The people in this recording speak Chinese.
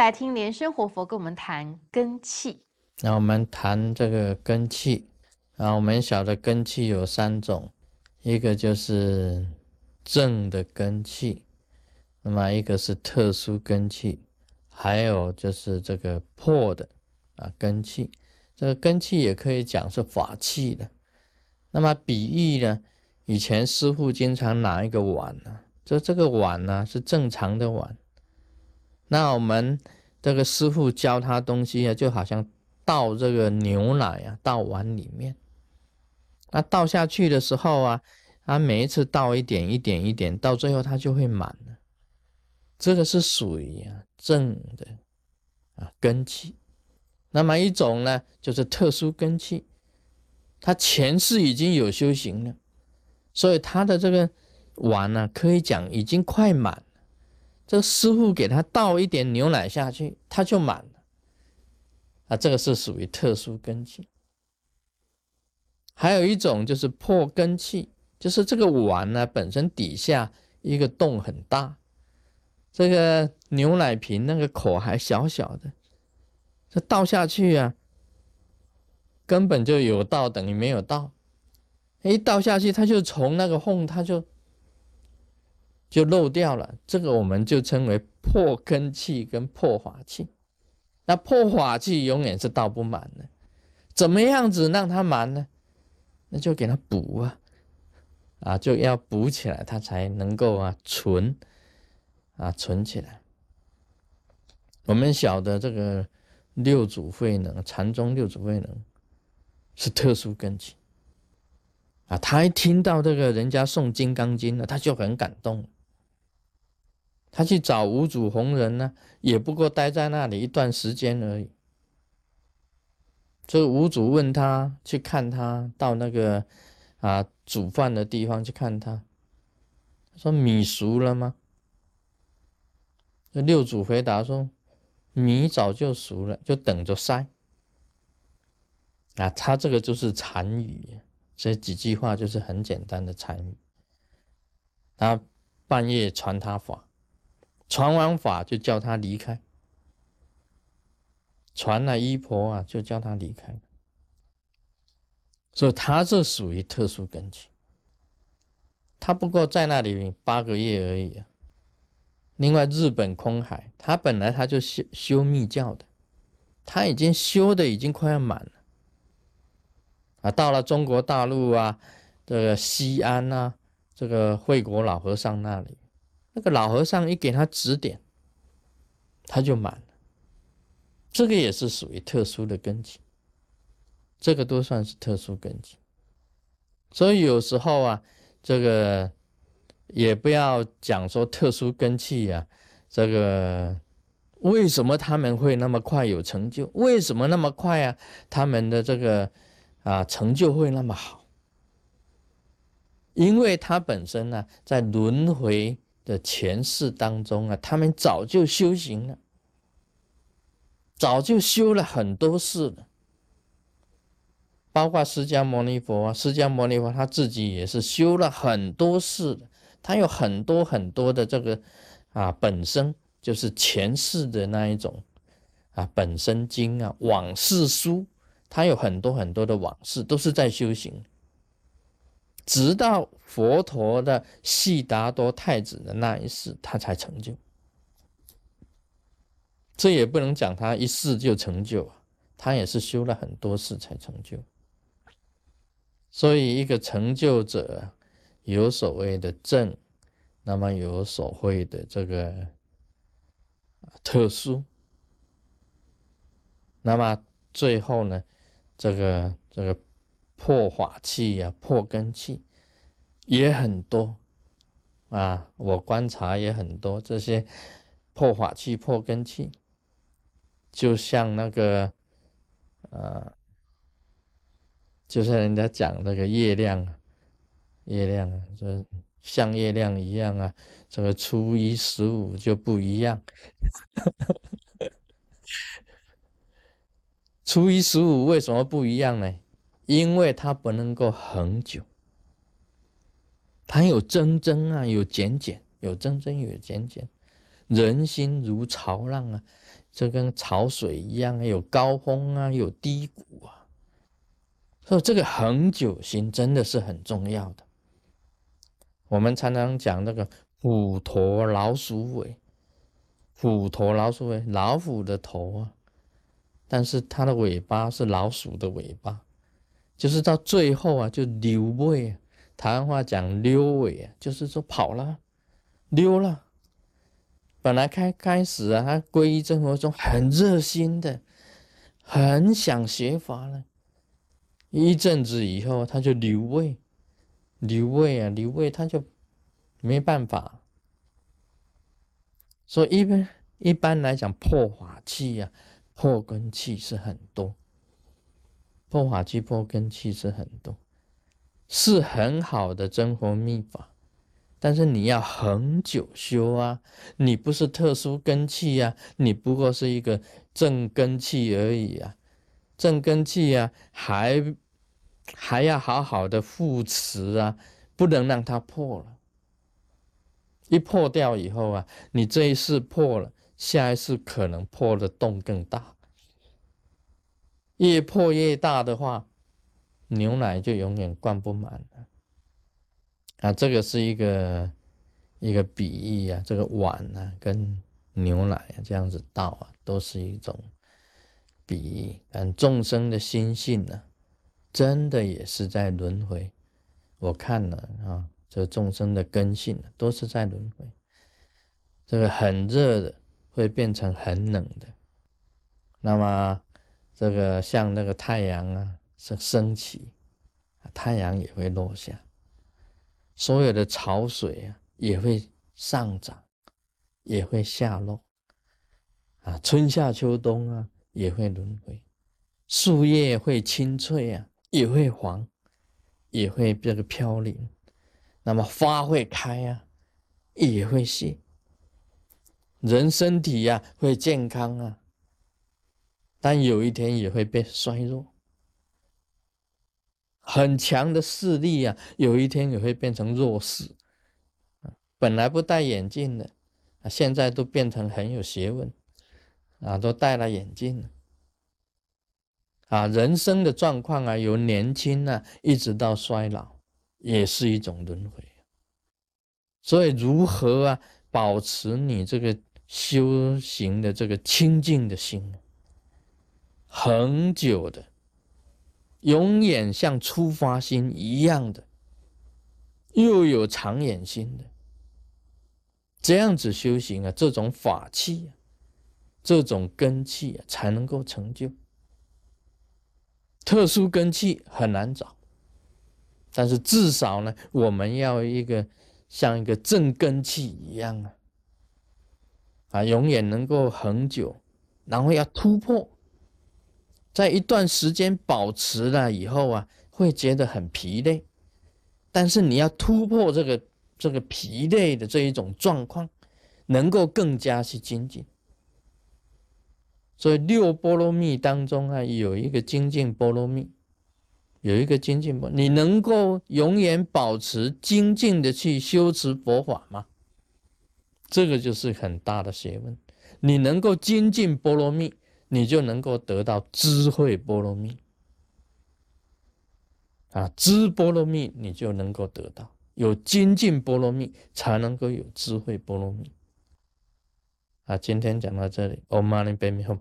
来听莲生活佛跟我们谈根气。那我们谈这个根气啊，我们晓得根气有三种，一个就是正的根气，那么一个是特殊根气，还有就是这个破的啊根气。这个根气也可以讲是法器的。那么比喻呢，以前师傅经常拿一个碗呢，就这个碗呢是正常的碗。那我们这个师傅教他东西啊，就好像倒这个牛奶啊，倒碗里面。那倒下去的时候啊，他每一次倒一点一点一点，到最后它就会满了。这个是属于啊正的啊根气。那么一种呢，就是特殊根气，他前世已经有修行了，所以他的这个碗呢，可以讲已经快满。这个师傅给他倒一点牛奶下去，他就满了。啊，这个是属于特殊根气。还有一种就是破根气，就是这个碗呢本身底下一个洞很大，这个牛奶瓶那个口还小小的，这倒下去啊，根本就有倒等于没有倒，一倒下去它就从那个缝它就。就漏掉了，这个我们就称为破根气跟破法气。那破法气永远是倒不满的，怎么样子让它满呢？那就给它补啊，啊，就要补起来，它才能够啊存啊存起来。我们晓得这个六祖慧能，禅宗六祖慧能是特殊根气啊，他一听到这个人家诵《金刚经》呢，他就很感动。他去找五祖弘忍呢，也不过待在那里一段时间而已。这五祖问他去看他，到那个啊煮饭的地方去看他。说：“米熟了吗？”那六祖回答说：“米早就熟了，就等着筛。”啊，他这个就是禅语，这几句话就是很简单的禅语。他半夜传他法。传完法就叫他离开，传了衣婆啊，就叫他离开。所以他这属于特殊根基，他不过在那里八个月而已啊。另外，日本空海，他本来他就修修密教的，他已经修的已经快要满了啊。到了中国大陆啊，这个西安啊，这个惠国老和尚那里。那个老和尚一给他指点，他就满了。这个也是属于特殊的根基，这个都算是特殊根基。所以有时候啊，这个也不要讲说特殊根器呀，这个为什么他们会那么快有成就？为什么那么快啊？他们的这个啊成就会那么好？因为他本身呢，在轮回。的前世当中啊，他们早就修行了，早就修了很多世了。包括释迦牟尼佛啊，释迦牟尼佛他自己也是修了很多世的，他有很多很多的这个啊，本身就是前世的那一种啊，本身经啊，往事书，他有很多很多的往事，都是在修行。直到佛陀的悉达多太子的那一世，他才成就。这也不能讲他一世就成就啊，他也是修了很多世才成就。所以，一个成就者有所谓的正，那么有所谓的这个特殊，那么最后呢，这个这个。破法器呀，破根器也很多啊！我观察也很多这些破法器、破根器，就像那个呃，就像人家讲那个月亮，月亮啊，就像月亮一样啊。这个初一十五就不一样，初一十五为什么不一样呢？因为它不能够恒久，它有增增啊，有减减，有增增有减减。人心如潮浪啊，就跟潮水一样，有高峰啊，有低谷啊。所以这个恒久心真的是很重要的。我们常常讲那个虎头老鼠尾，虎头老鼠尾，老虎的头啊，但是它的尾巴是老鼠的尾巴，就是到最后啊，就溜尾啊。台湾话讲溜尾啊，就是说跑了，溜了。本来开开始啊，他皈依生活中很热心的，很想学法了。一阵子以后，他就留位，留位啊，留位，他就没办法。所以一般一般来讲，破法器呀，破根器是很多，破法器、破根器是很多。是很好的真佛秘法，但是你要恒久修啊！你不是特殊根器呀，你不过是一个正根器而已啊！正根器啊，还还要好好的护持啊，不能让它破了。一破掉以后啊，你这一次破了，下一次可能破的洞更大。越破越大的话。牛奶就永远灌不满了啊！这个是一个一个比喻啊，这个碗啊跟牛奶啊这样子倒啊，都是一种比喻。但众生的心性呢，真的也是在轮回。我看了啊，这众生的根性都是在轮回。这个很热的会变成很冷的，那么这个像那个太阳啊。升升起，太阳也会落下，所有的潮水啊也会上涨，也会下落，啊，春夏秋冬啊也会轮回，树叶会青翠啊，也会黄，也会这个飘零，那么花会开啊，也会谢，人身体呀会健康啊，但有一天也会被衰弱。很强的势力啊，有一天也会变成弱势。本来不戴眼镜的，啊，现在都变成很有学问，啊，都戴了眼镜了。啊，人生的状况啊，由年轻啊，一直到衰老，也是一种轮回。所以，如何啊，保持你这个修行的这个清净的心，恒久的。永远像出发心一样的，又有长远心的，这样子修行啊，这种法器啊，这种根器啊，才能够成就。特殊根器很难找，但是至少呢，我们要一个像一个正根器一样啊，啊，永远能够恒久，然后要突破。在一段时间保持了以后啊，会觉得很疲累，但是你要突破这个这个疲累的这一种状况，能够更加去精进。所以六波罗蜜当中啊，有一个精进波罗蜜，有一个精进波，你能够永远保持精进的去修持佛法吗？这个就是很大的学问。你能够精进波罗蜜。你就能够得到智慧波罗蜜啊，知波罗蜜你就能够得到，有精进波罗蜜才能够有智慧波罗蜜啊。今天讲到这里，Om Mani Padme Hum。